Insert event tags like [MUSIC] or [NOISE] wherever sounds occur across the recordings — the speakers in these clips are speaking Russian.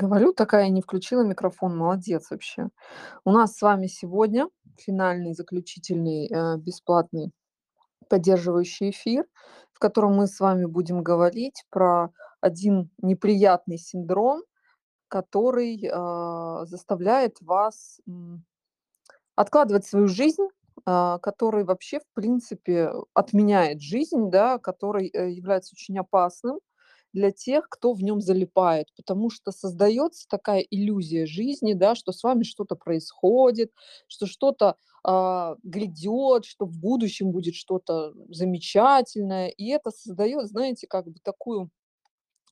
Говорю, такая не включила микрофон. Молодец вообще. У нас с вами сегодня финальный, заключительный, э, бесплатный поддерживающий эфир, в котором мы с вами будем говорить про один неприятный синдром, который, а, заставляет вас, откладывать свою жизнь, а, который вообще, в принципе, отменяет жизнь, да, который, э, является очень опасным для тех, кто в нём залипает. Потому что создаётся такая иллюзия жизни, да, что с вами что-то происходит, что что-то, а, грядёт, что в будущем будет что-то замечательное. И это создаёт, знаете, как бы такую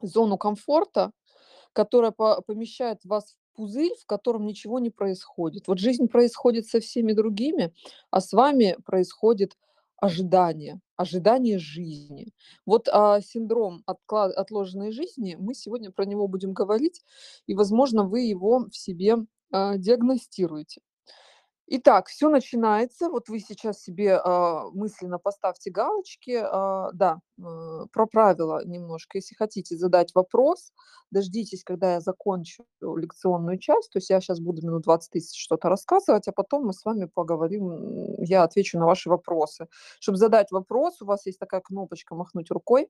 зону комфорта, которая по помещает вас в пузырь, в котором ничего не происходит. Вот жизнь происходит со всеми другими, а с вами происходит ожидание, ожидание жизни. Вот, а, синдром откла отложенной жизни, мы сегодня про него будем говорить, и, возможно, вы его в себе, а, диагностируете. Итак, всё начинается. Вот вы сейчас себе, а, мысленно поставьте галочки. А, да, э, про правила немножко. Если хотите задать вопрос, дождитесь, когда я закончу лекционную часть. То есть я щас буду минут 20-30 что-то рассказывать, а потом мы с вами поговорим, я отвечу на ваши вопросы. Чтоб задать вопрос, у вас есть такая кнопочка "махнуть рукой".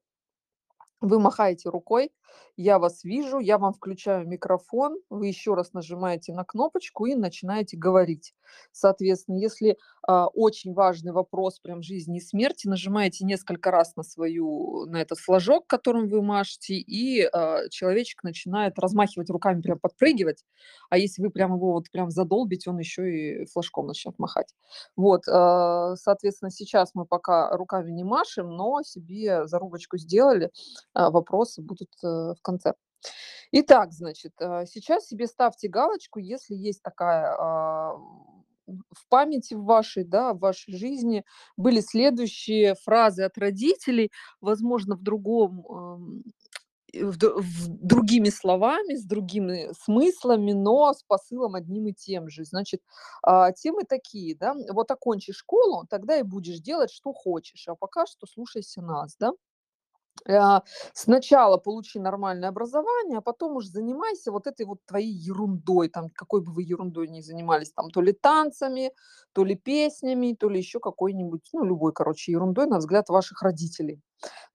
Вы махаете рукой, я вас вижу, я вам включаю микрофон, вы ещё раз нажимаете на кнопочку и начинаете говорить. Соответственно, если, а, очень важный вопрос, прям жизни и смерти, нажимаете несколько раз на свою на этот флажок, которым вы машете, и, а, человечек начинает размахивать руками, прям подпрыгивать. А если вы прям его вот прям задолбите, он ещё и флажком начнёт махать. Вот, а, соответственно, сейчас мы пока руками не машем, но себе зарубочку сделали, вопросы будут, э, в конце. Итак, значит, а, сейчас себе ставьте галочку, если есть такая, а, в памяти в вашей, да, в вашей жизни были следующие фразы от родителей, возможно, в другом, в в другими словами, с другими смыслами, но с посылом одним и тем же. Значит, а, темы такие, да: вот окончишь школу, тогда и будешь делать, что хочешь, а пока что слушайся нас, да. А, сначала получи нормальное образование, а потом уж занимайся вот этой вот твоей ерундой, там, какой бы вы ерундой ни занимались, там, то ли танцами, то ли песнями, то ли ещё какой-нибудь, ну, любой, короче, ерундой, на взгляд ваших родителей.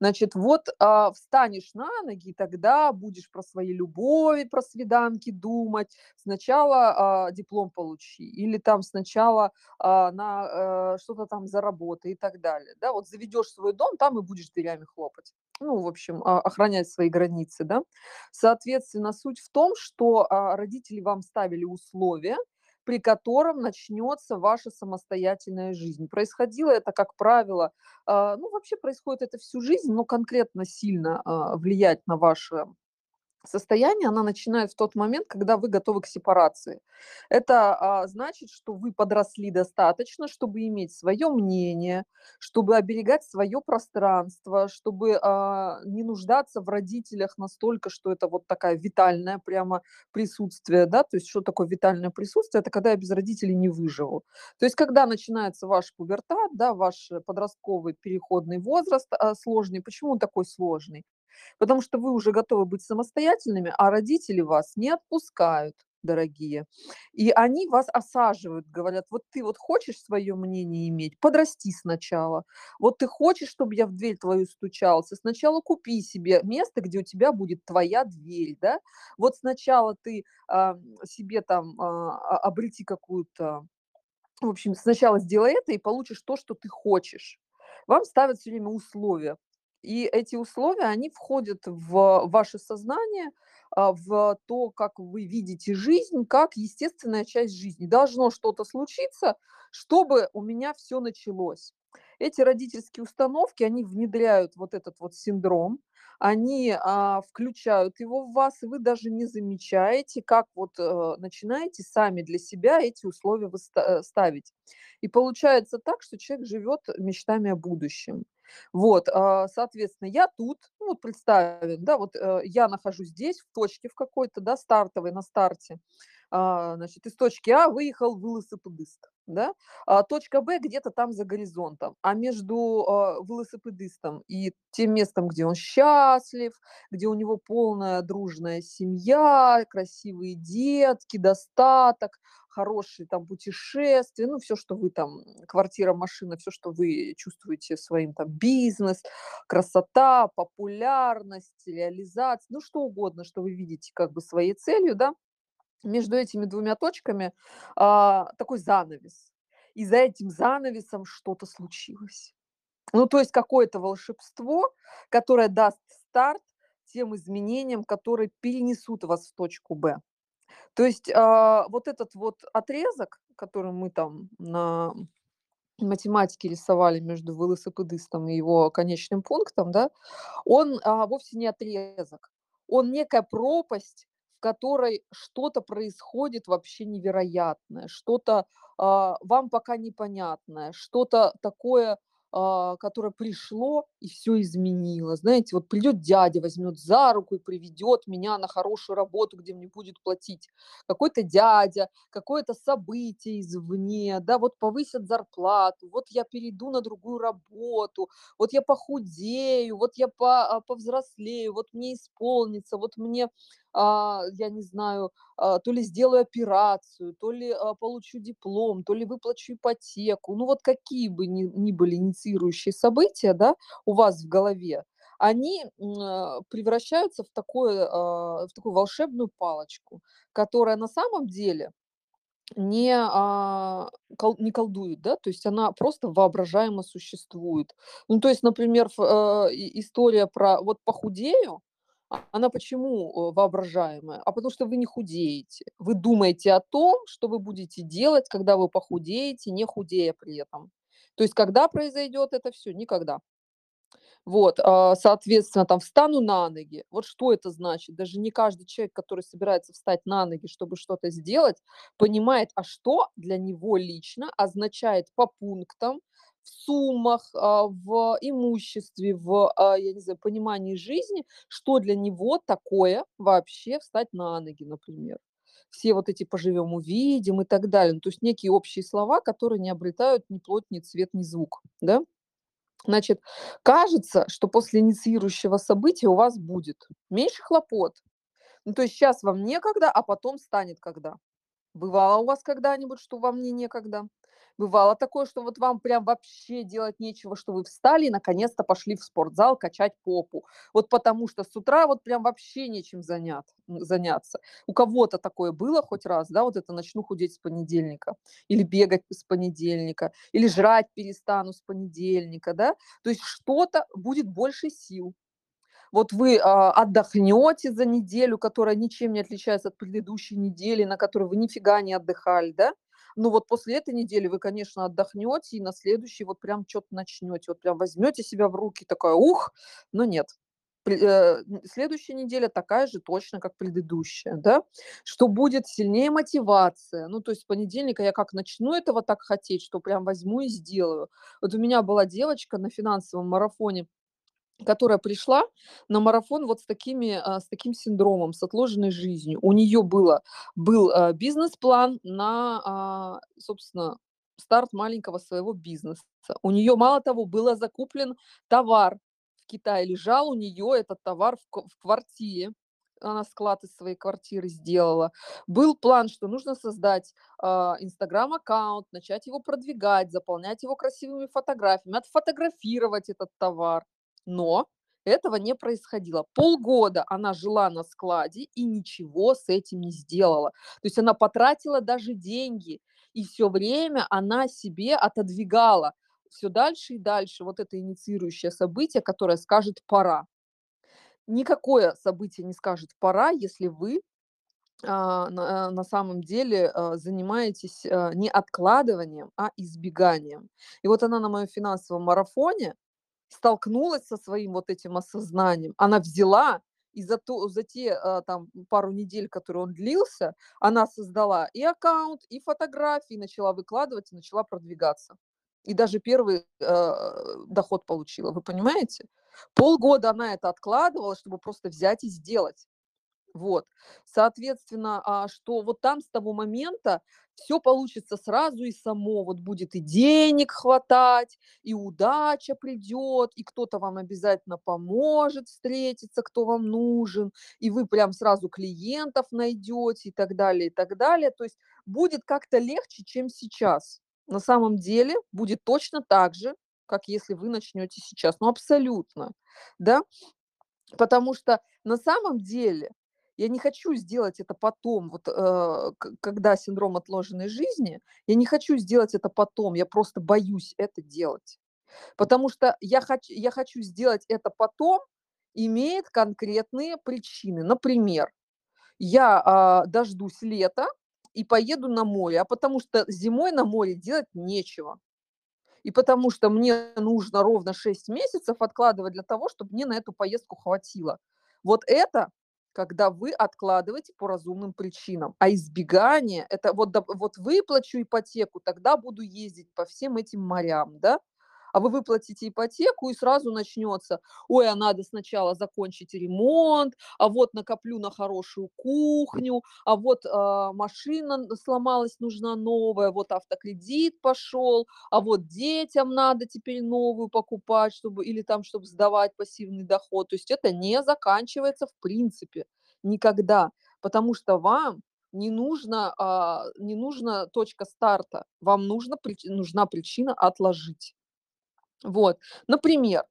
Значит, вот, а, встанешь на ноги, тогда будешь про свои любови, про свиданки думать. Сначала, а, диплом получи или там сначала, а, на, э, что-то там заработай и так далее. Да, вот заведёшь свой дом, там и будешь дверями хлопать. Ну, в общем, а, охранять свои границы, да. Соответственно, суть в том, что, а, родители вам ставили условия, при котором начнётся ваша самостоятельная жизнь. Происходило это, как правило, а, ну, вообще происходит это всю жизнь, но конкретно сильно, а, влиять на ваше состояние она начинает в тот момент, когда вы готовы к сепарации. Это, а, значит, что вы подросли достаточно, чтобы иметь своё мнение, чтобы оберегать своё пространство, чтобы, а, не нуждаться в родителях настолько, что это вот такая витальное прямо присутствие, да. То есть что такое витальное присутствие? Это когда я без родителей не выживу. То есть когда начинается ваш пубертат, да, ваш подростковый переходный возраст, а, сложный. Почему он такой сложный? Потому что вы уже готовы быть самостоятельными, а родители вас не отпускают, дорогие. И они вас осаживают, говорят: "Вот ты вот хочешь своё мнение иметь- подрасти сначала. Вот ты хочешь, чтобы я в дверь твою стучался- сначала купи себе место, где у тебя будет твоя дверь, да. Вот сначала ты, ам, себе там, а, а, обрети какую-то в общем, сначала сделай это и получишь то, что ты хочешь". Вам ставят всё время условия. И эти условия, они входят в ваше сознание, а, в то, как вы видите жизнь, как естественная часть жизни. Должно что-то случиться, чтобы у меня всё началось. Эти родительские установки, они внедряют вот этот вот синдром, они, а, включают его в вас, и вы даже не замечаете, как вот, э, начинаете сами для себя эти условия э, ставить. И получается так, что человек живёт мечтами о будущем. Вот, а, соответственно, я тут, ну, вот представим, да, вот, э, я нахожусь здесь, в точке в какой-то, да, стартовой, на старте. А, значит, из точки А выехал в ЛСПД. Да, а точка Б где-то там за горизонтом. А между, а, велосипедистом и тем местом, где он счастлив, где у него полная дружная семья, красивые детки, достаток, хорошие там путешествия, ну, все, что вы там, квартира, машина, все, что вы чувствуете своим там бизнес, красота, популярность, реализация, ну, что угодно, что вы видите как бы своей целью, да между этими двумя точками, а, такой занавес. И за этим занавесом что-то случилось. Ну, то есть какое-то волшебство, которое даст старт тем изменениям, которые перенесут вас в точку Б. То есть, а, вот этот вот отрезок, который мы там на математике рисовали между велосипедистом и его конечным пунктом, да, он, а, вовсе не отрезок. Он некая пропасть, которой что-то происходит вообще невероятное, что-то, а, вам пока непонятное, что-то такое, а, которое пришло и все изменило. Знаете, вот придет дядя, возьмет за руку и приведет меня на хорошую работу, где мне будет платить какой-то дядя, какое-то событие извне, да, вот повысят зарплату, вот я перейду на другую работу, вот я похудею, вот я по а, повзрослею, вот мне исполнится, вот мне, я не знаю, а, то ли сделаю операцию, то ли, а, получу диплом, то ли выплачу ипотеку. Ну, вот какие бы ни ни были инициирующие события, да, у вас в голове, они, а, превращаются в такое, а, в такую волшебную палочку, которая на самом деле не, а, не колдует, да, то есть она просто воображаемо существует. Ну, то есть, например, э, история про вот похудею, а она почему, э, воображаемая? А потому что вы не худеете. Вы думаете о том, что вы будете делать, когда вы похудеете, не худея при этом. То есть когда произойдет это все? Никогда. Вот, а, соответственно, там встану на ноги. Вот что это значит? Даже не каждый человек, который собирается встать на ноги, чтобы что-то сделать, понимает, а что для него лично означает по пунктам, в суммах, а, в имуществе, в, а, я не знаю, понимании жизни, что для него такое вообще встать на ноги, например. Все вот эти "поживем- увидим" и так далее. Ну, то есть некие общие слова, которые не обретают ни плоть, ни цвет, ни звук, да? Значит, кажется, что после инициирующего события у вас будет меньше хлопот. Ну, то есть сейчас вам некогда, а потом станет когда. Бывало у вас когда-нибудь, что вам не некогда? Бывало такое, что вот вам прям вообще делать нечего, что вы встали и наконец-то пошли в спортзал качать попу. Вот потому что с утра вот прям вообще нечем занят, заняться. У кого-то такое было хоть раз, да, вот это начну худеть с понедельника, или бегать с понедельника, или жрать перестану с понедельника, да. То есть что-то будет больше сил, вот вы, а, отдохнете за неделю, которая ничем не отличается от предыдущей недели, на которой вы нифига не отдыхали, да. Ну вот после этой недели вы, конечно, отдохнете и на следующий вот прям что то начнете, вот прям возьмете себя в руки, такая: "Ух!" Но нет. Э, следующая неделя такая же точно, как предыдущая, да. Что будет сильнее мотивация. Ну, то есть с понедельника я как начну этого так хотеть, что прям возьму и сделаю. Вот у меня была девочка на финансовом марафоне которая пришла на марафон вот с такими, а, с таким синдромом, с отложенной жизнью. У нее было был, а, бизнес-план на, а, собственно, старт маленького своего бизнеса. У нее, мало того, было закуплен товар в Китае, лежал у нее этот товар в в квартире. Она склад из своей квартиры сделала. Был план, что нужно создать, "Инстаграм"-аккаунт, начать его продвигать, заполнять его красивыми фотографиями, отфотографировать этот товар. Но этого не происходило. Полгода она жила на складе и ничего с этим не сделала. То есть она потратила даже деньги, и все время она себе отодвигала все дальше и дальше вот это инициирующее событие, которое скажет "пора". Никакое событие не скажет "пора", если вы, а, на на самом деле, а, занимаетесь, а, не откладыванием, а избеганием. И вот она на моем финансовом марафоне столкнулась со своим вот этим осознанием, она взяла и за, то, за те а, там пару недель, которые он длился, она создала и аккаунт, и фотографии, начала выкладывать, начала продвигаться. И даже первый э, доход получила, вы понимаете? Полгода она это откладывала, чтобы просто взять и сделать. Вот. Соответственно, а, что вот там с того момента всё получится сразу и само. Вот будет и денег хватать, и удача придёт, и кто-то вам обязательно поможет встретиться, кто вам нужен, и вы прям сразу клиентов найдёте, и так далее, и так далее. То есть будет как-то легче, чем сейчас. На самом деле будет точно так же, как если вы начнёте сейчас. Ну, абсолютно, да. Потому что на самом деле я не хочу сделать это потом, вот, э, когда синдром отложенной жизни, я не хочу сделать это потом, я просто боюсь это делать. Потому что я хоч я хочу сделать это потом, имеет конкретные причины. Например, я, а, дождусь лета и поеду на море, а потому что зимой на море делать нечего. И потому что мне нужно ровно 6 месяцев откладывать для того, чтоб мне на эту поездку хватило. Вот это когда вы откладываете по разумным причинам. А избегание- это вот вот выплачу ипотеку, тогда буду ездить по всем этим морям, да. А вы выплатите ипотеку, и сразу начнётся: "Ой, а надо сначала закончить ремонт, а вот накоплю на хорошую кухню, а вот, а, машина сломалась, нужна новая, вот автокредит пошёл, а вот детям надо теперь новую покупать, чтобы или там чтоб сдавать пассивный доход". То есть это не заканчивается в принципе никогда, потому что вам не нужно, а, не нужна точка старта, вам нужно нужна причина отложить. Вот, например,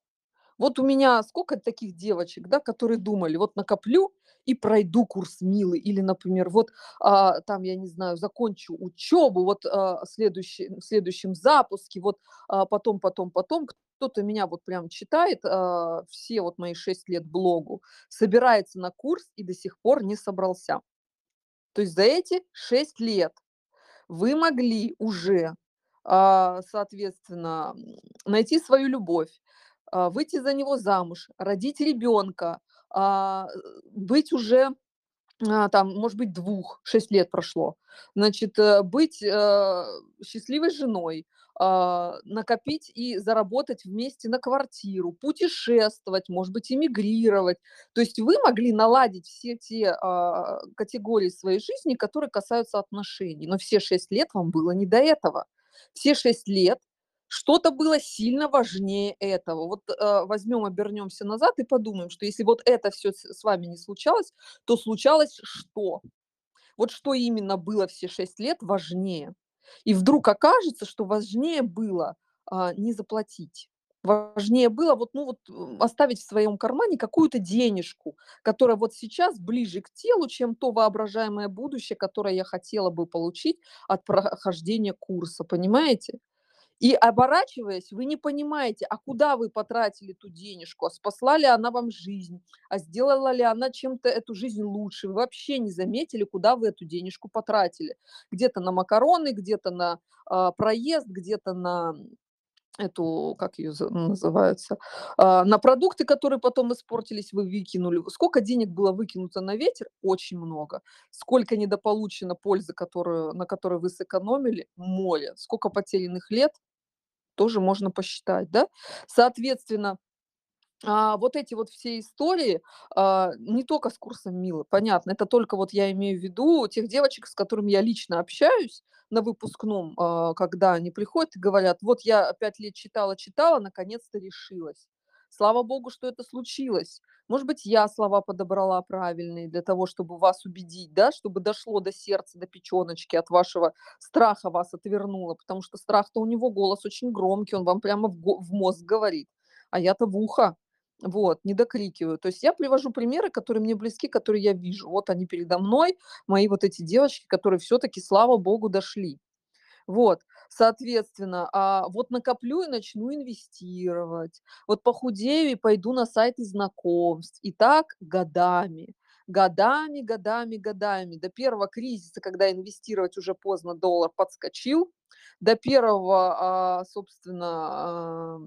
вот у меня скока таких девочек, да, которые думали: "Вот накоплю и пройду курс Милы". Или, например, вот, а, там, я не знаю, закончу учёбу, вот, а, следующий в следующем запуске, вот, а, потом потом потом. Кто-то меня вот прям читает, а, все вот мои 6 лет блогу, собирается на курс и до сих пор не собрался. То есть за эти 6 лет вы могли уже, соответственно, м, найти свою любовь, а, выйти за него замуж, родить ребёнка, а, быть уже, а, там, может быть, 2, 6 лет прошло. Значит, э, быть, э, счастливой женой, а, накопить и заработать вместе на квартиру, путешествовать, может быть, эмигрировать. То есть вы могли наладить все те, а, категории своей жизни, которые касаются отношений, но все 6 лет вам было не до этого. Все 6 лет что-то было сильно важнее этого. Вот, э, возьмём, обернёмся назад и подумаем, что если вот это всё с вами не случалось, то случалось что? Вот что именно было все 6 лет важнее? И вдруг окажется, что важнее было, а, не заплатить. Важнее было вот, ну вот, оставить в своём кармане какую-то денежку, которая вот сейчас ближе к телу, чем то воображаемое будущее, которое я хотела бы получить от прохождения курса, понимаете? И оборачиваясь, вы не понимаете, а куда вы потратили ту денежку, а спасла ли она вам жизнь, а сделала ли она чем-то эту жизнь лучше. Вы вообще не заметили, куда вы эту денежку потратили. Где-то на макароны, где-то на, а, проезд, где-то на эту, как её з называется, а, на продукты, которые потом испортились, вы выкинули. Скока денег было выкинуто на ветер? Очень много. Сколько недополучено пользы, которую на которой вы сэкономили? Море. Скока потерянных лет? Тоже можно посчитать, да. Соответственно, а, вот эти вот все истории, а, не тока с курсом Милы, понятно, это только вот я имею в виду тех девочек, с которыми я лично общаюсь на выпускном, а, когда они приходят и говорят: "Вот я 5 лет читала читала, наконец-то решилась". Слава богу, что это случилось. Может быть, я слова подобрала правильные для того, чтобы вас убедить, да, чтобы дошло до сердца, до печёночки, от вашего страха вас отвернуло, потому что страх-то у него голос очень громкий, он вам прямо в в мозг говорит, а я-то в ухо, вот, не докрикиваю. То есть я привожу примеры, которые мне близки, которые я вижу. Вот они передо мной, мои вот эти девочки, которые всё-таки, слава богу, дошли. Вот, соответственно, а, вот накоплю и начну инвестировать, вот похудею и пойду на сайты знакомств. И так годами, годами, годами, годами, до 1 кризиса, когда инвестировать уже поздно, доллар подскочил, до 1, а, собственно,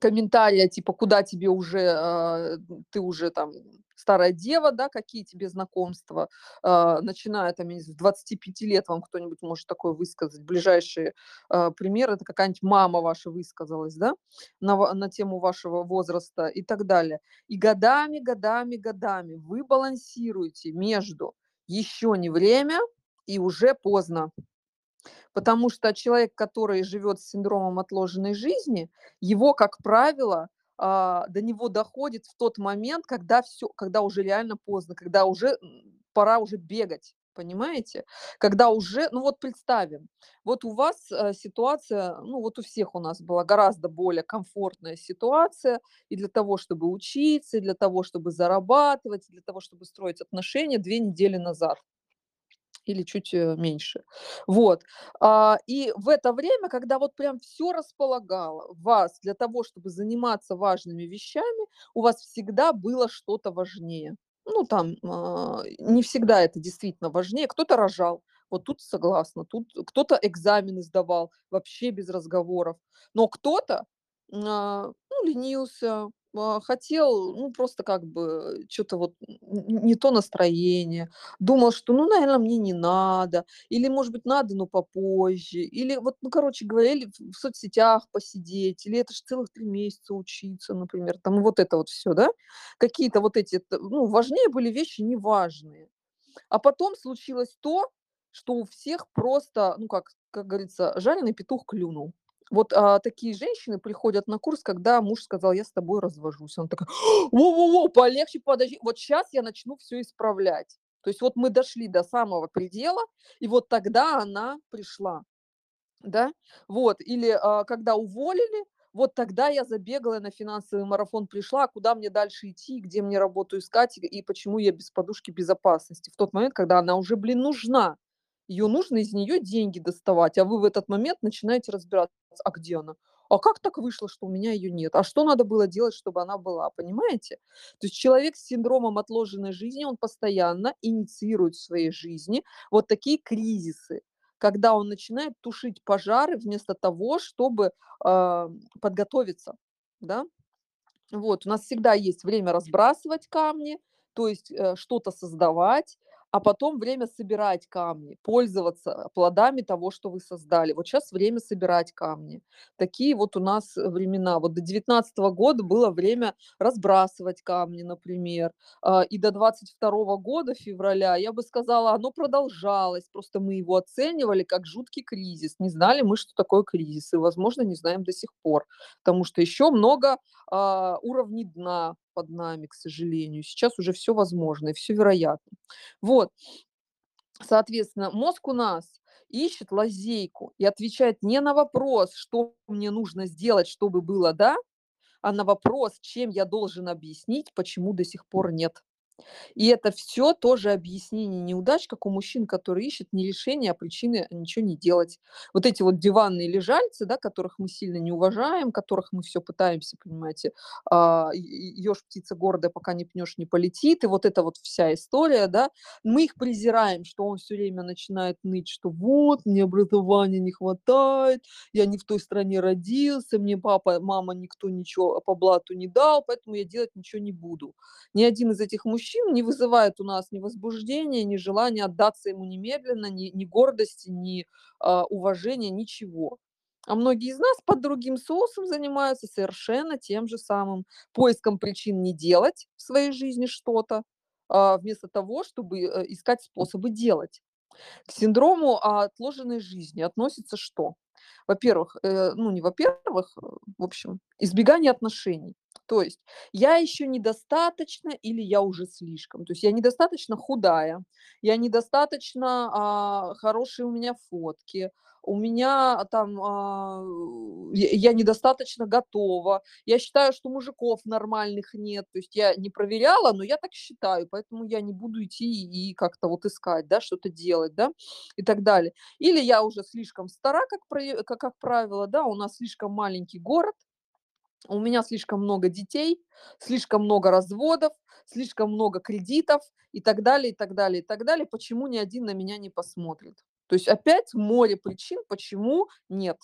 комментария, типа: "Куда тебе уже, а, ты уже там старая дева, да, какие тебе знакомства, а, начиная там, с 25 лет вам кто-нибудь может такое высказать. Ближайший, а, пример- это какая-нибудь мама ваша высказалась, да, на на тему вашего возраста и так далее. И годами, годами, годами вы балансируете между "еще не время" и "уже поздно". Потому что человек, который живет с синдромом отложенной жизни, его, как правило, а, до него доходит в тот момент, когда всё, когда уже реально поздно, когда уже, пора уже бегать, понимаете? Когда уже, ну вот представим, вот у вас, э, ситуация, ну вот у всех у нас была гораздо более комфортная ситуация и для того, чтобы учиться, и для того, чтобы зарабатывать, и для того, чтобы строить отношения 2 недели назад или чуть, э, меньше. Вот. А, и в это время, когда вот прям всё располагало вас для того, чтобы заниматься важными вещами, у вас всегда было что-то важнее. Ну, там, а, не всегда это действительно важнее. Кто-то рожал, вот тут согласна, тут кто-то экзамены сдавал, вообще без разговоров. Но кто-то, а, ну, ленился, хотел, ну, просто как бы чё-то вот не то настроение, думал, что, ну, наверно, мне не надо, или, может быть, надо, но попозже, или вот, ну, короче говоря, или в соцсетях посидеть, или это ж целых 3 месяца учиться, например, там вот это вот всё, да. Какие-то вот эти ну, важнее были вещи неважные. А потом случилось то, что у всех просто, ну, как как говорится, жареный петух клюнул. Вот, а, такие женщины приходят на курс, когда муж сказал: "Я с тобой развожусь". Она такая: "Во во во, полегче, подожди, вот щас я начну всё исправлять". То есть вот мы дошли до самого предела, и вот тогда она пришла, да. Вот. Или, а, когда уволили, вот тогда я забегала на финансовый марафон, пришла, а куда мне дальше идти, где мне работу искать и почему я без подушки безопасности в тот момент, когда она уже, блин, нужна. Её нужно из неё деньги доставать, а вы в этот момент начинаете разбираться: "А где она? А как так вышло, что у меня её нет? А что надо было делать, чтобы она была?" Понимаете? То есть человек с синдромом отложенной жизни, он постоянно инициирует в своей жизни вот такие кризисы, когда он начинает тушить пожары вместо того, чтобы, а, подготовиться, да. Вот. У нас всегда есть время разбрасывать камни, то есть, э, что-то создавать, а потом время собирать камни, пользоваться плодами того, что вы создали. Вот щас время собирать камни. Такие вот у нас, э, времена. Вот до 19 года было время разбрасывать камни, например. А, и до 22 года, февраля, я бы сказала, оно продолжалось. Просто мы его оценивали как жуткий кризис. Не знали мы, что такое кризис, и, возможно, не знаем до сих пор. Потому что ещё много, а, уровней дна под нами, к сожалению. Сейчас уже всё возможно и всё вероятно. Вот. Соответственно, мозг у нас ищет лазейку и отвечает не на вопрос: "Что мне нужно сделать, чтобы было 'да'", а на вопрос: "Чем я должен объяснить, почему до сих пор нет?" И это всё тоже объяснение неудач, как у мужчин, которые ищут не решение, а причины ничего не делать. Вот эти вот диванные лежальцы, да, которых мы сильно не уважаем, которых мы всё пытаемся, понимаете, а, "ешь, птица гордая, пока не пнешь, не полетит", и вот эта вот вся история, да. Мы их презираем, что он всё время начинает ныть, что: "Вот, мне образования не хватает, я не в той стране родился, мне папа, мама, никто ничего по блату не дал, поэтому я делать ничего не буду". Ни один из этих мужчин не вызывает у нас ни возбуждения, ни желания отдаться ему немедленно, ни ни гордости, ни, а, уважения, ничего. А многие из нас под другим соусом занимаются совершенно тем же самым: поиском причин не делать в своей жизни что-то, а, вместо того, чтобы, э, искать способы делать. К синдрому отложенной жизни относится что? Во-первых, э, ну, не во-первых, э, в общем, избегание отношений. То есть я ещё недостаточно или я уже слишком. То есть я недостаточно худая, я недостаточно, а, хорошие у меня фотки, у меня там, а, я недостаточно готова, я считаю, что мужиков нормальных нет. То есть я не проверяла, но я так считаю, поэтому я не буду идти и как-то вот искать, да, что-то делать, да, и так далее. Или я уже слишком стара, как как как правило, да, у нас слишком маленький город, у меня слишком много детей, слишком много разводов, слишком много кредитов и так далее, и так далее, и так далее. Почему ни один на меня не посмотрит? То есть опять море причин, почему нет.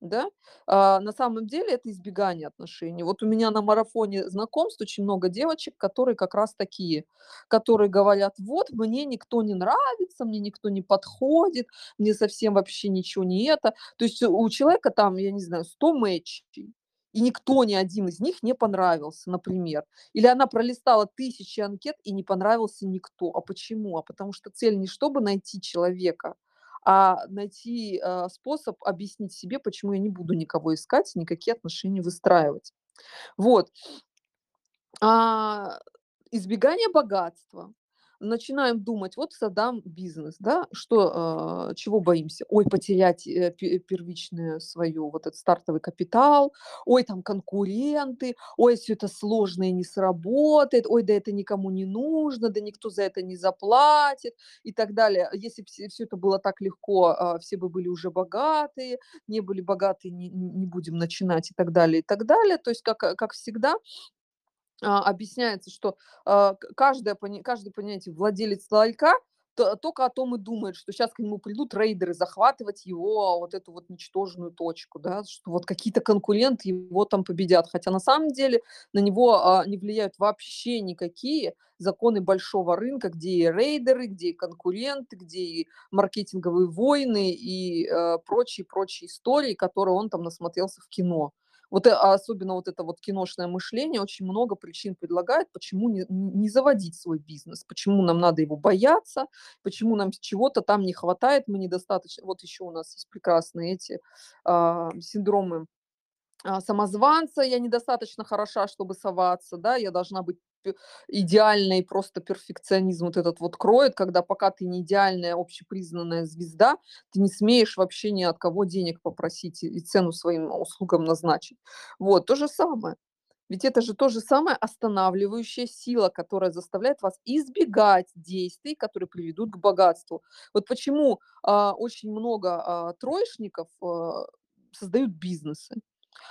Да? А, на самом деле это избегание отношений. Вот у меня на марафоне знакомств очень много девочек, которые как раз такие, которые говорят: "Вот мне никто не нравится, мне никто не подходит, мне совсем вообще ничего не это". То есть у человека там, я не знаю, 100 мэчей, и никто, ни один из них не понравился, например. Или она пролистала тысячи анкет и не понравился никто. А почему? А потому что цель не чтобы найти человека, а найти, а, способ объяснить себе, почему я не буду никого искать, никакие отношения выстраивать. Вот. А, избегание богатства. Начинаем думать: вот создам бизнес, да, что, а, чего боимся? Ой, потерять, э, пе первичное свое, вот этот стартовый капитал, ой, там конкуренты, ой, всё это сложно и не сработает, ой, да это никому не нужно, да никто за это не заплатит и так далее. Если б все это было так легко, а, все бы были уже богатые, не были богатые, не не будем начинать и так далее, и так далее. То есть, как как всегда объясняется, что, а, каждое поня каждый, понимаете, владелец ларька то тока о том и думает, что щас к нему придут рейдеры захватывать его вот эту вот ничтожную точку, да, что вот какие-то конкуренты его там победят. Хотя на самом деле на него, а, не влияют вообще никакие законы большого рынка, где и рейдеры, где и конкуренты, где и маркетинговые войны, и, э, прочие прочие истории, которые он там насмотрелся в кино. Вот, а особенно вот это вот киношное мышление очень много причин предлагает, почему не не заводить свой бизнес, почему нам надо его бояться, почему нам чего-то там не хватает, мы недостаточно Вот еще у нас есть прекрасные эти, а, синдромы, а, самозванца: "Я недостаточно хороша, чтобы соваться", да, "Я должна быть п идеальной", просто перфекционизм вот этот вот кроет, когда пока ты не идеальная общепризнанная звезда, ты не смеешь вообще ни от кого денег попросить и цену своим услугам назначить. Вот, то же самое. Ведь это же то же самое останавливающая сила, которая заставляет вас избегать действий, которые приведут к богатству. Вот почему, а, очень много, а, троечников, а, создают бизнесы.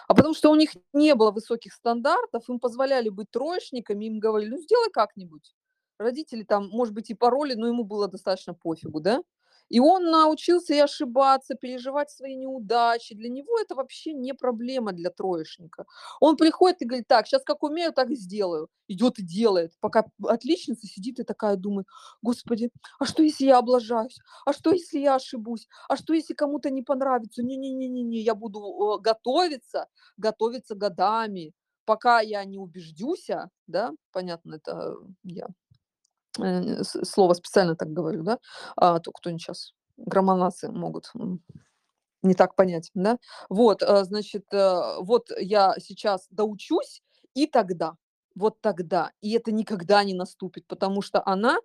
А потому что у них не было высоких стандартов, им позволяли быть троечниками, им говорили: "Ну, сделай как-нибудь". Родители там, может быть, и пороли, но ему было достаточно пофигу, да. И он научился и ошибаться, переживать свои неудачи. Для него это вообще не проблема, для троечника. Он приходит и говорит: "Так, щас как умею, так и сделаю". Идет и делает, пока отличница сидит и такая думает: "Господи, а что, если я облажаюсь? А что, если я ошибусь? А что, если кому-то не понравится? Не не не не не, я буду, готовиться, готовиться годами, пока я не убеждюся". Да, понятно, это я, слово специально так говорю, да, а то кто-нибудь щас, громонасы могут, м, не так понять, да. Вот, э, значит, э, вот я сейчас доучусь, и тогда, вот тогда, и это никогда не наступит, потому что она,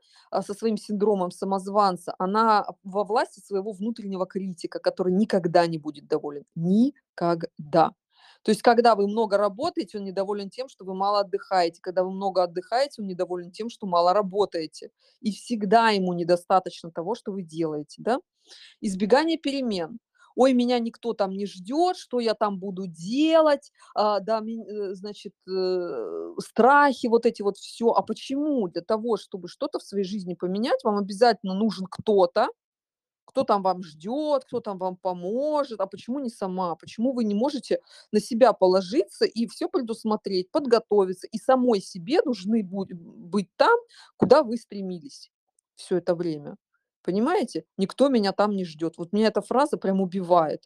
со своим синдромом самозванца, она во власти своего внутреннего критика, который никогда не будет доволен. Никогда. То есть когда вы много работаете, он недоволен тем, что вы мало отдыхаете, когда вы много отдыхаете, он недоволен тем, что мало работаете. И всегда ему недостаточно того, что вы делаете, да. Избегание перемен. Ой, меня никто там не ждет, что я там буду делать, а, да, э, значит, э, страхи вот эти вот, всё. А почему? Для того, чтобы что-то в своей жизни поменять, вам обязательно нужен кто-то, кто там вам ждет, кто там вам поможет. А почему не сама? Почему вы не можете на себя положиться и всё предусмотреть, подготовиться, и самой себе нужны быть там, куда вы стремились всё это время? Понимаете? "Никто меня там не ждет". Вот меня эта фраза прям убивает.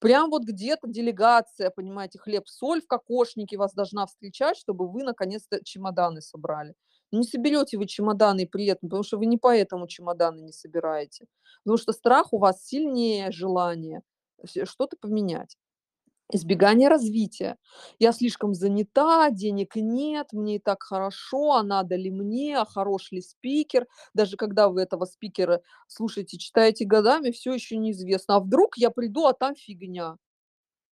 Прям вот где-то делегация, понимаете, хлеб-соль в кокошнике вас должна встречать, чтобы вы наконец-то чемоданы собрали. Не соберете вы чемоданы при этом, потому что вы не поэтому чемоданы не собираете. Потому что страх у вас сильнее желания что-то поменять. Избегание развития. Я слишком занята, денег нет, мне и так хорошо, а надо ли мне, а хорош ли спикер? Даже когда вы этого спикера слушаете, читаете годами, всё еще неизвестно. А вдруг я приду, а там фигня?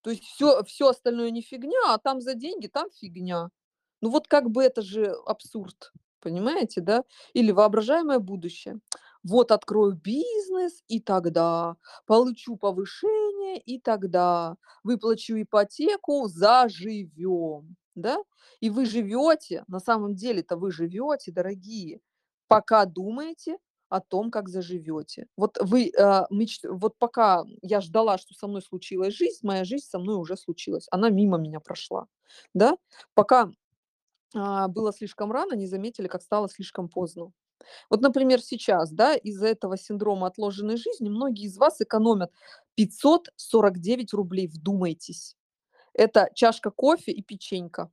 То есть всё всё остальное не фигня, а там за деньги, там фигня. Ну вот как бы это же абсурд, понимаете, да? Или воображаемое будущее. Вот открою бизнес, и тогда получу повышение, и тогда выплачу ипотеку, заживем, да? И вы живете, на самом деле-то вы живете, дорогие, пока думаете, о том, как заживете. Вот вы, а, мечт вот пока я ждала, что со мной случилась жизнь, моя жизнь со мной уже случилась. Она мимо меня прошла, да. Пока, было слишком рано, не заметили, как стало слишком поздно. Вот, например, сейчас, да, из-за этого синдрома отложенной жизни многие из вас экономят 549 рублей, вдумайтесь. Это чашка кофе и печенька.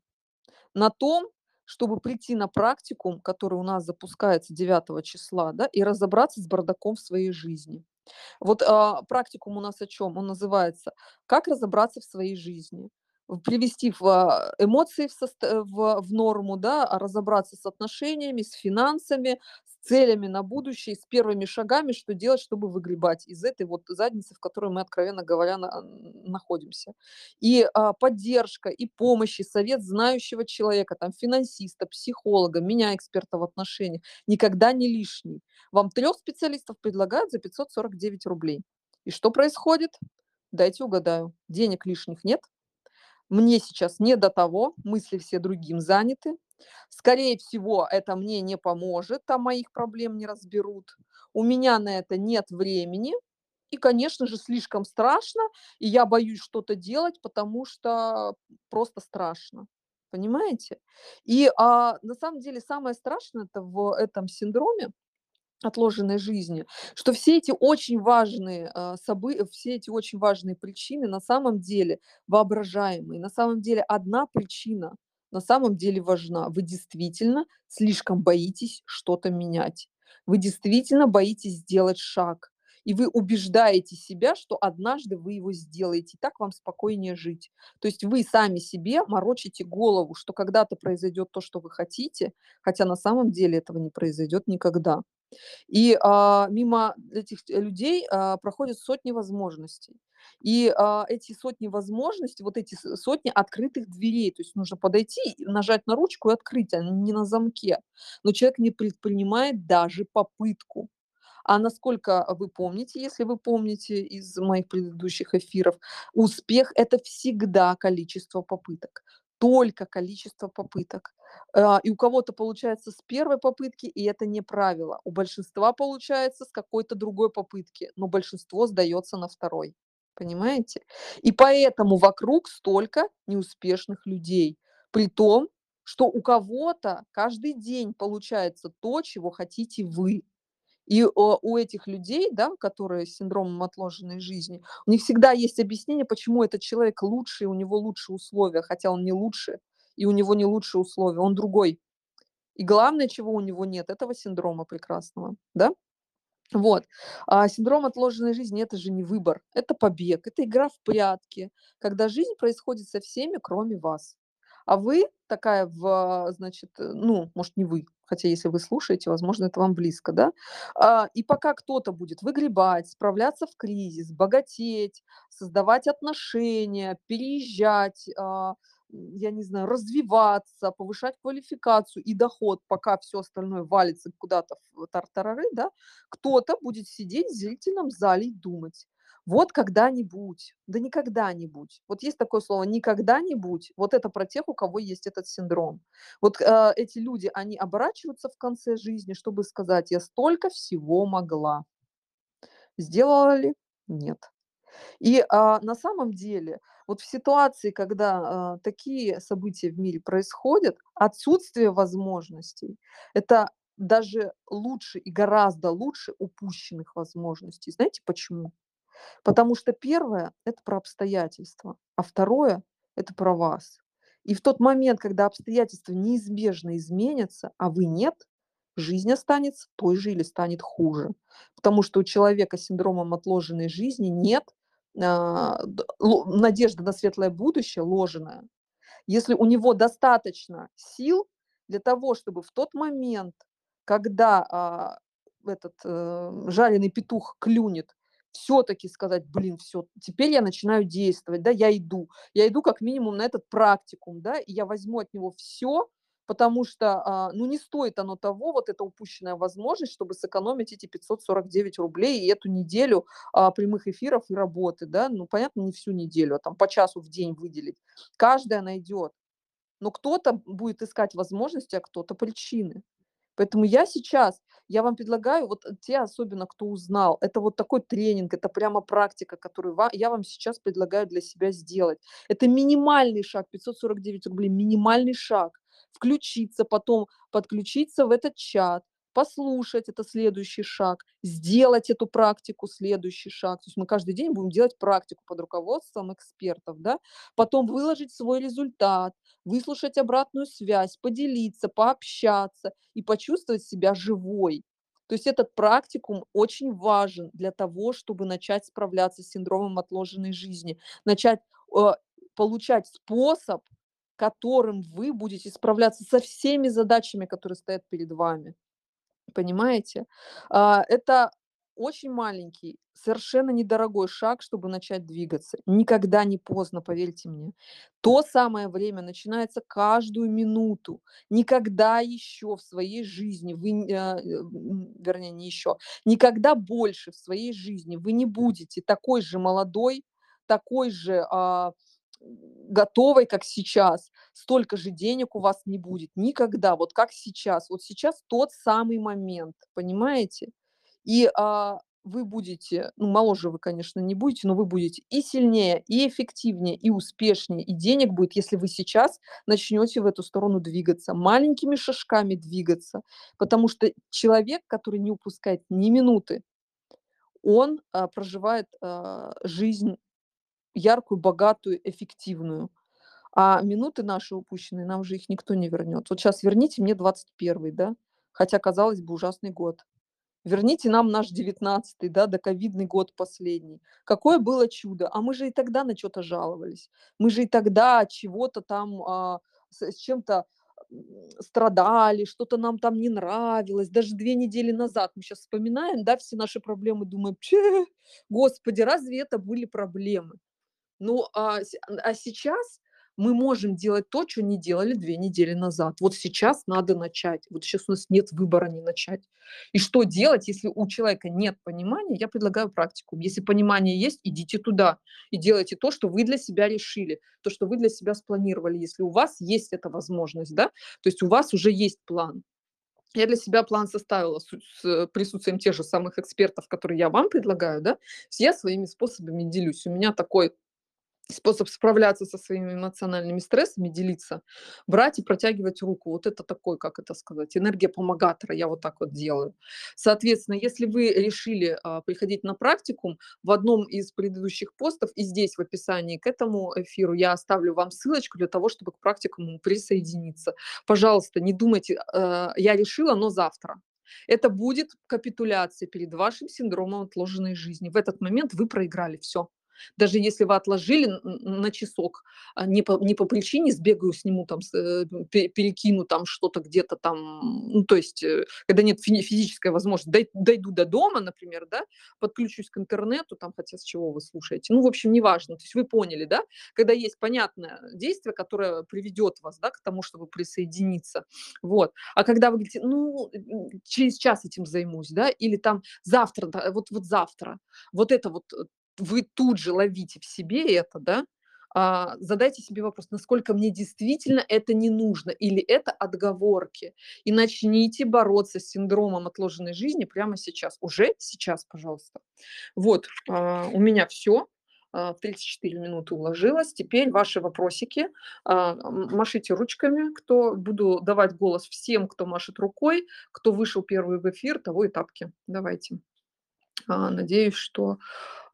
На том, чтобы прийти на практикум, который у нас запускается 9 числа, да, и разобраться с бардаком в своей жизни. Вот, а, практикум у нас о чём? Он называется "Как разобраться в своей жизни". Привести в, а, эмоции в в в норму, да, а, разобраться с отношениями, с финансами, с целями на будущее, с первыми шагами, что делать, чтобы выгребать из этой вот задницы, в которой мы, откровенно говоря, на находимся. И, а, поддержка, и помощь, и совет знающего человека, там, финансиста, психолога, меня, эксперта в отношениях, никогда не лишний. Вам 3 специалистов предлагают за 549 рублей. И что происходит? Дайте угадаю. Денег лишних нет. Мне сейчас не до того, мысли все другим заняты. Скорее всего, это мне не поможет, там моих проблем не разберут. У меня на это нет времени. И, конечно же, слишком страшно, и я боюсь что-то делать, потому что просто страшно. Понимаете? И, а, на самом деле самое страшное-то в этом синдроме отложенной жизни, что все эти очень важные, а, собы все эти очень важные причины на самом деле воображаемые. На самом деле одна причина на самом деле важна. Вы действительно слишком боитесь что-то менять. Вы действительно боитесь сделать шаг. И вы убеждаете себя, что однажды вы его сделаете, и так вам спокойнее жить. То есть вы сами себе морочите голову, что когда-то произойдет то, что вы хотите, хотя на самом деле этого не произойдет никогда. И, а, мимо этих людей, а, проходят сотни возможностей. И, а, эти сотни возможностей, вот эти сотни открытых дверей, то есть нужно подойти нажать на ручку и открыть, а не на замке. Но человек не предпринимает даже попытку. А насколько вы помните, если вы помните из моих предыдущих эфиров, успех- это всегда количество попыток, только количество попыток. А, и у кого-то получается с 1 попытки, и это не правило. У большинства получается с какой-то другой попытки, но большинство сдается на 2. Понимаете? И поэтому вокруг столько неуспешных людей. При том, что у кого-то каждый день получается то, чего хотите вы. И, у этих людей, да, которые с синдромом отложенной жизни, у них всегда есть объяснение, почему этот человек лучше, у него лучше условия, хотя он не лучше, и у него не лучшие условия, он другой. И главное, чего у него нет- этого синдрома прекрасного, да? Вот. А синдром отложенной жизни- это же не выбор, это побег, это игра в прятки, когда жизнь происходит со всеми, кроме вас. А вы такая в значит, ну, может, не вы, хотя если вы слушаете, возможно, это вам близко, да. А, и пока кто-то будет выгребать, справляться в кризис, богатеть, создавать отношения, переезжать, а, я не знаю, развиваться, повышать квалификацию и доход, пока всё остальное валится куда-то в тартарары, да, кто-то будет сидеть в зрительном зале и думать: "Вот когда-нибудь". Да не когда-нибудь. Вот есть такое слово "не когда-нибудь", вот это про тех, у кого есть этот синдром. Вот, э, эти люди, они оборачиваются в конце жизни, чтобы сказать: "Я столько всего могла". Сделала ли? Нет. И, а, на самом деле, вот в ситуации, когда, а, такие события в мире происходят, отсутствие возможностей- это даже лучше и гораздо лучше упущенных возможностей. Знаете почему? Потому что 1- это про обстоятельства, а 2- это про вас. И в тот момент, когда обстоятельства неизбежно изменятся, а вы нет, жизнь останется той же или станет хуже. Потому что у человека с синдромом отложенной жизни нет, ло надежды на светлое будущее ложная. Если у него достаточно сил для того, чтобы в тот момент, когда, а, этот, э, жареный петух клюнет, всё-таки сказать: "Блин, всё, теперь я начинаю действовать, да, я иду. Я иду как минимум на этот практикум, да, и я возьму от него всё, потому что, а, ну, не стоит оно того, вот эта упущенная возможность, чтобы сэкономить эти 549 рублей и эту неделю, а, прямых эфиров и работы, да". Ну, понятно, не всю неделю, а там по часу в день выделить. Каждая найдет. Но кто-то будет искать возможности, а кто-то причины. Поэтому я сейчас, я вам предлагаю, вот те особенно, кто узнал, это вот такой тренинг, это прямо практика, которую я вам сейчас предлагаю для себя сделать. Это минимальный шаг, 549 рублей, минимальный шаг. Включиться, потом подключиться в этот чат, послушать- это следующий шаг, сделать эту практику- следующий шаг. То есть мы каждый день будем делать практику под руководством экспертов, да. Потом выложить свой результат, выслушать обратную связь, поделиться, пообщаться и почувствовать себя живой. То есть этот практикум очень важен для того, чтобы начать справляться с синдромом отложенной жизни, начать, э, получать способ, которым вы будете справляться со всеми задачами, которые стоят перед вами. Понимаете? А, это очень маленький, совершенно недорогой шаг, чтобы начать двигаться. Никогда не поздно, поверьте мне. То самое время начинается каждую минуту. Никогда еще в своей жизни вы а, м, вернее, не еще, никогда больше в своей жизни вы не будете такой же молодой, такой же, а, готовой, как сейчас. Столько же денег у вас не будет никогда, вот как сейчас. Вот сейчас тот самый момент, понимаете? И, а, вы будете, ну, моложе вы, конечно, не будете, но вы будете и сильнее, и эффективнее, и успешнее, и денег будет, если вы сейчас начнете в эту сторону двигаться, маленькими шажками двигаться. Потому что человек, который не упускает ни минуты, он, а, проживает, а, жизнь яркую, богатую, эффективную. А минуты наши упущенные, нам уже их никто не вернет. Вот щас верните мне 21, да, хотя, казалось бы, ужасный год. Верните нам наш 19, да, доковидный год последний. Какое было чудо! А мы же и тогда на чё-то жаловались. Мы же и тогда от чего-то там, а, с с чем-то, страдали, что-то нам там не нравилось. Даже 2 недели назад мы щас вспоминаем, да, все наши проблемы, думаем: "Тьфу, Господи, разве это были проблемы?" Ну, а а сейчас мы можем делать то, чё не делали 2 недели назад. Вот сейчас надо начать. Вот щас у нас нет выбора не начать. И что делать, если у человека нет понимания? Я предлагаю практику. Если понимание есть, идите туда и делайте то, что вы для себя решили, то, что вы для себя спланировали, если у вас есть эта возможность, да. То есть у вас уже есть план. Я для себя план составила с с присутствием тех же самых экспертов, которые я вам предлагаю, да. Все своими способами делюсь. У меня такой способ справляться со своими эмоциональными стрессами, делиться, брать и протягивать руку. Вот это такой, как это сказать, энергия помогатора. Я вот так вот делаю. Соответственно, если вы решили, а, приходить на практикум, в одном из предыдущих постов и здесь в описании к этому эфиру я оставлю вам ссылочку для того, чтобы к практикуму присоединиться. Пожалуйста, не думайте, а, я решила, но завтра. Это будет капитуляция перед вашим синдромом отложенной жизни. В этот момент вы проиграли всё. Даже если вы отложили на часок, а, не по не по причине "сбегаю, сниму там, э, пе перекину там что-то где-то там", ну, то есть, э, когда нет физической возможности, дой дойду до дома, например, да, подключусь к интернету, там, хотя с чего вы слушаете, ну, в общем, неважно. То есть вы поняли, да? Когда есть понятное действие, которое приведет вас, да, к тому, чтобы присоединиться. Вот. А когда вы говорите: "Ну, через час этим займусь", да, или там: "Завтра, вот вот завтра". Вот это вот, э, вы тут же ловите в себе это, да. А, задайте себе вопрос: "Насколько мне действительно это не нужно или это отговорки?" И начните бороться с синдромом отложенной жизни прямо сейчас. Уже сейчас, пожалуйста. Вот, а, у меня всё. А, в 34 минуты уложилась. Теперь ваши вопросики. А, машите ручками, кто буду давать голос всем, кто машет рукой. Кто вышел 1 в эфир, того и тапки. Давайте. А, надеюсь, что,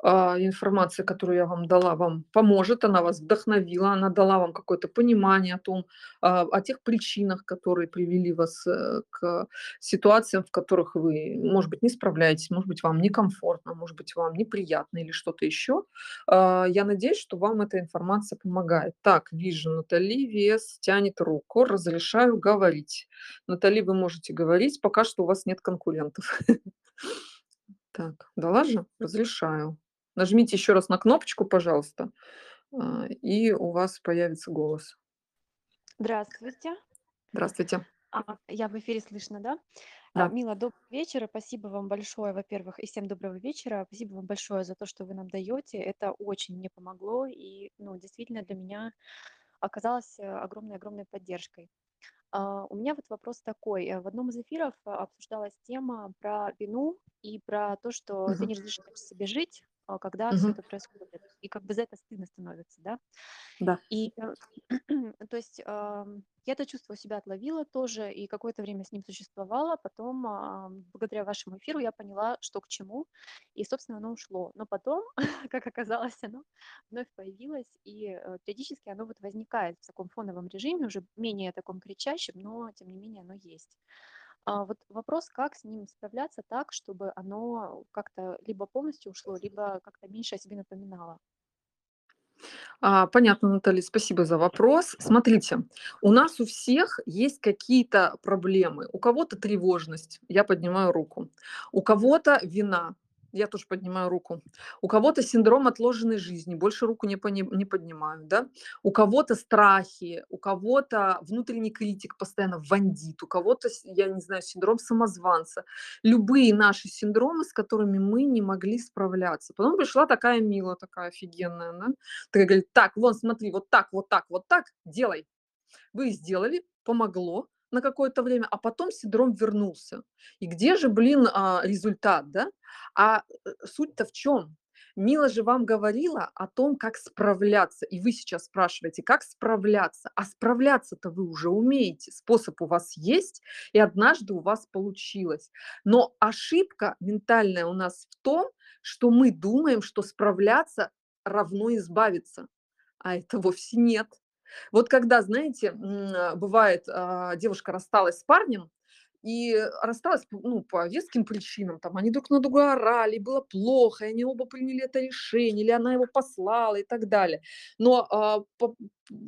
информация, которую я вам дала, вам поможет, она вас вдохновила, она дала вам какое-то понимание о том, а, о тех причинах, которые привели вас, э, к ситуациям, в которых вы, может быть, не справляетесь, может быть, вам некомфортно, может быть, вам неприятно или что-то еще. А, я надеюсь, что вам эта информация помогает. Так, вижу, Натали Вес тянет руку. Разрешаю говорить. Натали, вы можете говорить, пока что у вас нет конкурентов. [LAUGHS] Так, дала же? Разрешаю. Нажмите еще раз на кнопочку, пожалуйста, а, и у вас появится голос. Здравствуйте. Здравствуйте. А, я в эфире, слышно, да? А, Да. Мила, добрый вечер. Спасибо вам большое, во-первых, и всем доброго вечера. Спасибо вам большое за то, что вы нам даёте. Это очень мне помогло и, ну, действительно для меня оказалось, э, огромной огромной поддержкой. А, у меня вот вопрос такой. Э, в одном из эфиров а, обсуждалась тема про вину и про то, что ты Мгм. не разрешаешь себе жить, а, когда все Мгм. это происходит. И как бы за это стыдно становится, да? Да. И, э, [CLEARS THROAT] то есть, ам, я это чувство у себя отловила тоже и какое-то время с ним существовала. Потом, ам, благодаря вашему эфиру я поняла, что к чему, и, собственно, оно ушло. Но потом, [LAUGHS] как оказалось, оно вновь появилось, и, э, периодически оно вот возникает в таком фоновом режиме, уже менее таком кричащем, но тем не менее оно есть. А, вот вопрос, как с ним справляться так, чтобы оно как-то либо полностью ушло, либо как-то меньше о себе напоминало? А, понятно, Наталья, спасибо за вопрос. Смотрите, у нас у всех есть какие-то проблемы. У кого-то тревожность, я поднимаю руку. У кого-то вина, я тоже поднимаю руку. У кого-то синдром отложенной жизни, больше руку не, не поднимаю, да. У кого-то страхи, у кого-то внутренний критик постоянно вандит, у кого-то, я не знаю, синдром самозванца. Любые наши синдромы, с которыми мы не могли справляться. Потом пришла такая Мила, такая офигенная, да, такая говорит: "Так, вон смотри, вот так, вот так, вот так делай". Вы сделали, помогло на какое-то время, а потом синдром вернулся. И где же, блин, а, результат, да? А, э, суть-то в чем? Мила же вам говорила о том, как справляться. И вы сейчас спрашиваете, как справляться? А справляться-то вы уже умеете. Способ у вас есть, и однажды у вас получилось. Но ошибка ментальная у нас в том, что мы думаем, что справляться равно избавиться. А это вовсе нет. Вот когда, знаете, а, бывает, а, девушка рассталась с парнем, и рассталась, ну, по веским причинам. Там они друг на друга орали, было плохо, и они оба приняли это решение, или она его послала и так далее. Но, а, по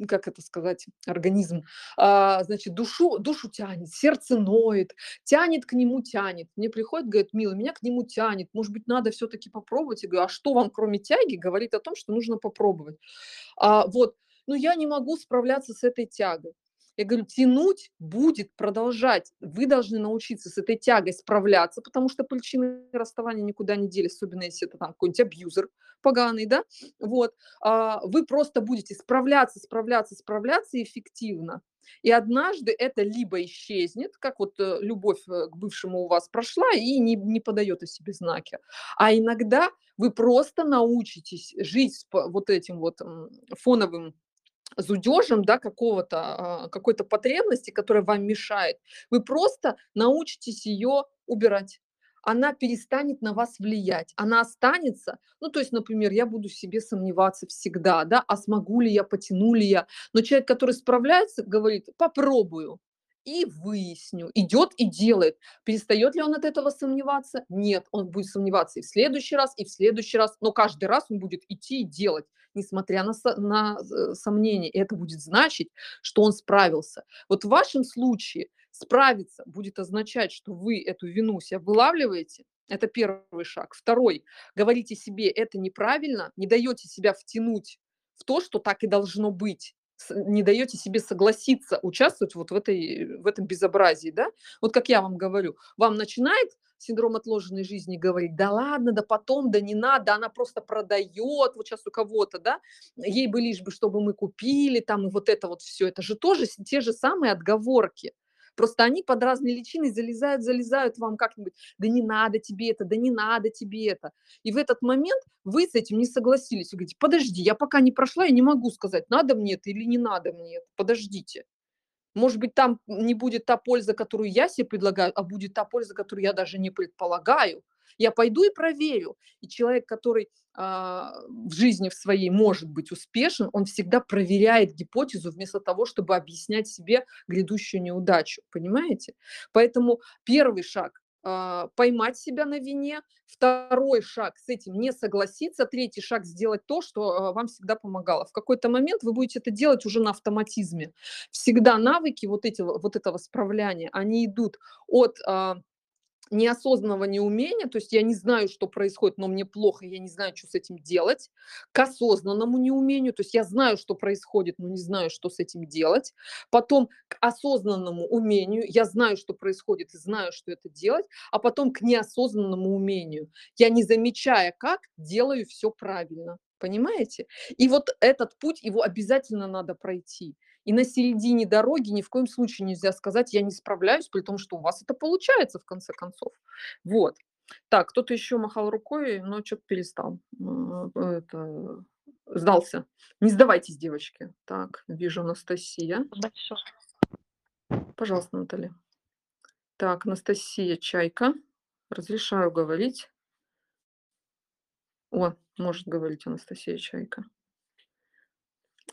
как это сказать, организм, а, значит, душу душу тянет, сердце ноет, тянет к нему, тянет. Мне приходит, говорит: "Мила, меня к нему тянет, может быть, надо все таки попробовать?" Я говорю: "А что вам, кроме тяги, говорит о том, что нужно попробовать?" А, вот, но я не могу справляться с этой тягой. Я говорю, тянуть будет продолжать. Вы должны научиться с этой тягой справляться, потому что причины расставания никуда не делись, особенно если это там какой-нибудь абьюзер поганый, да, вот. А, вы просто будете справляться, справляться, справляться эффективно. И однажды это либо исчезнет, как вот э, любовь э, к бывшему у вас прошла и не, не подает о себе знаки. А иногда вы просто научитесь жить вот этим вот м, зудежем, да, какого-то, а, какой-то потребности, которая вам мешает, вы просто научитесь ее убирать. Она перестанет на вас влиять. Она останется. Ну, то есть, например, я буду в себе сомневаться всегда, да, а смогу ли я, потяну ли я. Но человек, который справляется, говорит, попробую и выясню, идет и делает. Перестает ли он от этого сомневаться? Нет, он будет сомневаться и в следующий раз, и в следующий раз, но каждый раз он будет идти и делать несмотря на, на э, сомнения. И это будет значить, что он справился. Вот в вашем случае справиться будет означать, что вы эту вину себя вылавливаете. Это первый шаг. Второй. Говорите себе, это неправильно, не даете себя втянуть в то, что так и должно быть не даете себе согласиться участвовать вот в, этой, в этом безобразии, да? Вот как я вам говорю, вам начинает синдром отложенной жизни говорить, да ладно, да потом, да не надо, она просто продает, вот сейчас у кого-то, да, ей бы лишь бы, чтобы мы купили, там, и вот это вот все, это же тоже те же самые отговорки. Просто они под разной личиной залезают, залезают вам как-нибудь, да не надо тебе это, да не надо тебе это. И в этот момент вы с этим не согласились. Вы говорите, подожди, я пока не прошла, я не могу сказать, надо мне это или не надо мне это, подождите. Может быть, там не будет та польза, которую я себе предлагаю, а будет та польза, которую я даже не предполагаю. Я пойду и проверю. И человек, который а, в жизни в своей может быть успешен, он всегда проверяет гипотезу вместо того, чтобы объяснять себе грядущую неудачу. Понимаете? Поэтому первый шаг а, поймать себя на вине, второй шаг с этим не согласиться, третий шаг сделать то, что а, вам всегда помогало. В какой-то момент вы будете это делать уже на автоматизме всегда навыки вот, эти, вот этого справляния, они идут от а, неосознанного неумения, то есть я не знаю, что происходит, но мне плохо, я не знаю, что с этим делать, к осознанному неумению, то есть я знаю, что происходит, но не знаю, что с этим делать, потом к осознанному умению, я знаю, что происходит и знаю, что это делать, а потом к неосознанному умению, я не замечая как, делаю все правильно. Понимаете? И вот этот путь, его обязательно надо пройти. И на середине дороги ни в коем случае нельзя сказать: "Я не справляюсь", при том, что у вас это получается в конце концов. Вот. Так, кто-то еще махал рукой, но чё-то перестал. Это, сдался. Не сдавайтесь, девочки. Так, вижу, Анастасия. Большое. Пожалуйста, Наталья. Так, Анастасия Чайка. Разрешаю говорить. О, может говорить Анастасия Чайка.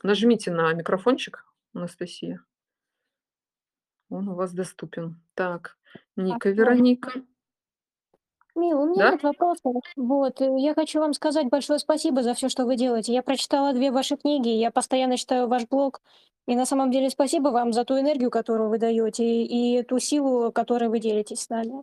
Нажмите на микрофончик, Анастасия. Он у вас доступен. Так, Ника Вероника. Мил, у меня Да? нет вопросов. Вот, э, я хочу вам сказать большое спасибо за все, что вы делаете. Я прочитала 2 ваши книги, я постоянно читаю ваш блог. И на самом деле спасибо вам за ту энергию, которую вы даете, и ту силу, которой вы делитесь с нами.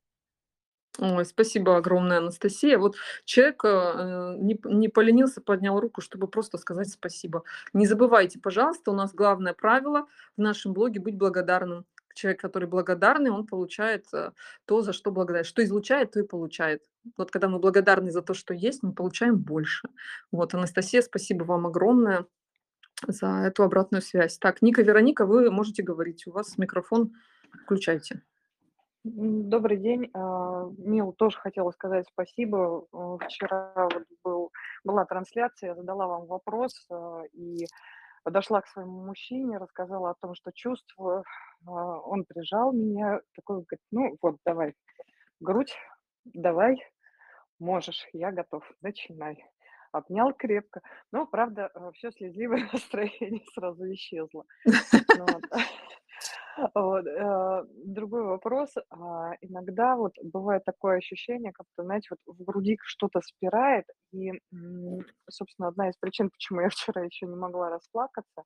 Ой, спасибо огромное, Анастасия. Вот человек, э, не не поленился, поднял руку, чтобы просто сказать спасибо. Не забывайте, пожалуйста, у нас главное правило в нашем блоге- быть благодарным. Человек, который благодарный, он получает, э, то, за что благодарен. Что излучает, то и получает. Вот когда мы благодарны за то, что есть, мы получаем больше. Вот, Анастасия, спасибо вам огромное за эту обратную связь. Так, Ника Вероника, вы можете говорить. У вас микрофон. Включайте. Добрый день. А, Мил, тоже хотела сказать спасибо. Э, вчера вот был была трансляция, я задала вам вопрос, а, и подошла к своему мужчине, рассказала о том, что чувствую. А, он прижал меня, такой говорит: "Ну вот, давай, грудь, давай, можешь, я готов, начинай". Обнял крепко. Но, правда, все слезливое [LAUGHS] настроение сразу исчезло. Вот. Э, другой вопрос. А, иногда вот бывает такое ощущение, как-то, знаете, вот в груди что-то спирает. И, собственно, одна из причин, почему я [LAUGHS] вчера еще не могла расплакаться,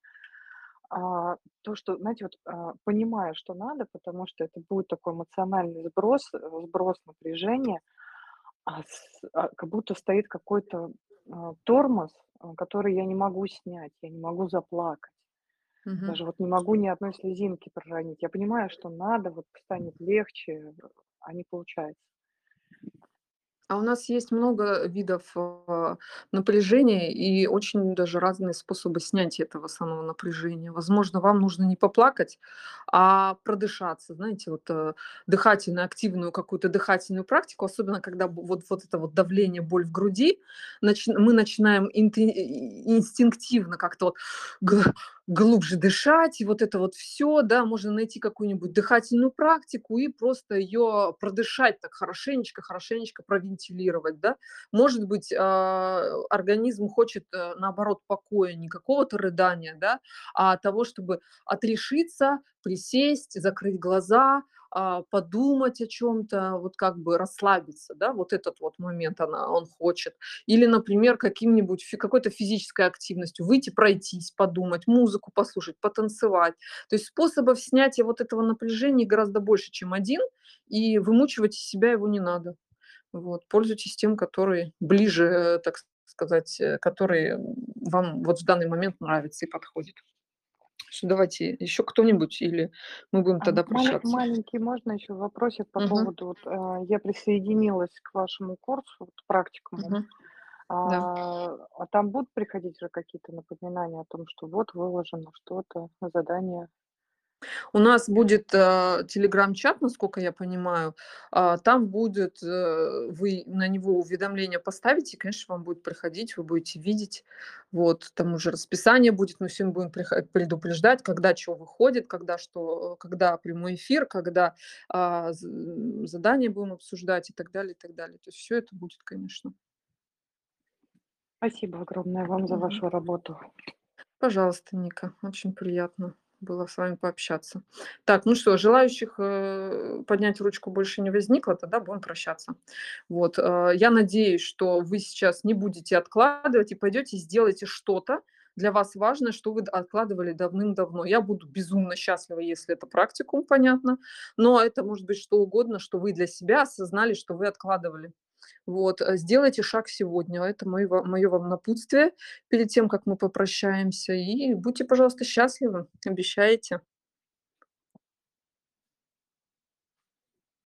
а, то, что, знаете, вот а, понимаю, что надо, потому что это будет такой эмоциональный сброс, э, сброс напряжения, а, а как будто стоит какой-то тормоз, а, который я не могу снять, я не могу заплакать. Мгм. Даже вот не могу ни одной слезинки проронить. Я понимаю, что надо, вот станет легче, а не получается. А у нас есть много видов, а, напряжения и очень даже разные способы снятия этого самого напряжения. Возможно, вам нужно не поплакать, а продышаться. Знаете, вот, э, дыхательную, активную какую-то дыхательную практику, особенно когда вот вот это вот давление, боль в груди, начи мы начинаем инты и инстинктивно как-то вот глубже дышать, и вот это вот все, да. Можно найти какую-нибудь дыхательную практику и просто ее продышать так хорошенечко, хорошенечко провентилировать, да. Может быть, а, организм хочет, э, наоборот, покоя, не какого-то рыдания, да, а того, чтобы отрешиться, присесть, закрыть глаза, а, подумать о чем то вот как бы расслабиться, да. Вот этот вот момент она он хочет. Или, например, каким-нибудь какой-то физической активностью выйти пройтись, подумать, музыку послушать, потанцевать. То есть способов снятия вот этого напряжения гораздо больше, чем один, и вымучивать себя его не надо. Вот. Пользуйтесь тем, который ближе, э, так сказать, э, который, вам вот в данный момент нравится и подходит. Что давайте еще кто-нибудь или мы будем А тогда прощаться? маленький можно еще вопросик по Мгм. поводу, вот, э, я присоединилась к вашему курсу, вот, практикуму, Мгм. Да. а, а там будут приходить уже какие-то напоминания о том, что вот выложено что-то, задание? У нас будет, э, телеграм-чат, насколько я понимаю. А, там будет, э, вы на него уведомления поставите, и, конечно, вам будет приходить, вы будете видеть. Вот, там уже расписание будет, мы всем будем предупреждать, когда чё выходит, когда что, когда прямой эфир, когда, з м, задания будем обсуждать и так далее, и так далее. То есть всё это будет, конечно. Спасибо огромное вам за вашу работу. Пожалуйста, Ника, очень приятно было с вами пообщаться. Так, ну что, желающих, э, поднять ручку больше не возникло, тогда будем прощаться. Вот, э, я надеюсь, что вы сейчас не будете откладывать и пойдете, сделаете что-то для вас важное, что вы откладывали давным-давно. Я буду безумно счастлива, если это практикум, понятно, но это может быть что угодно, что вы для себя осознали, что вы откладывали. Вот, э, сделайте шаг сегодня. Это мой ва моё вам напутствие перед тем, как мы попрощаемся. И будьте, пожалуйста, счастливы. Обещаете?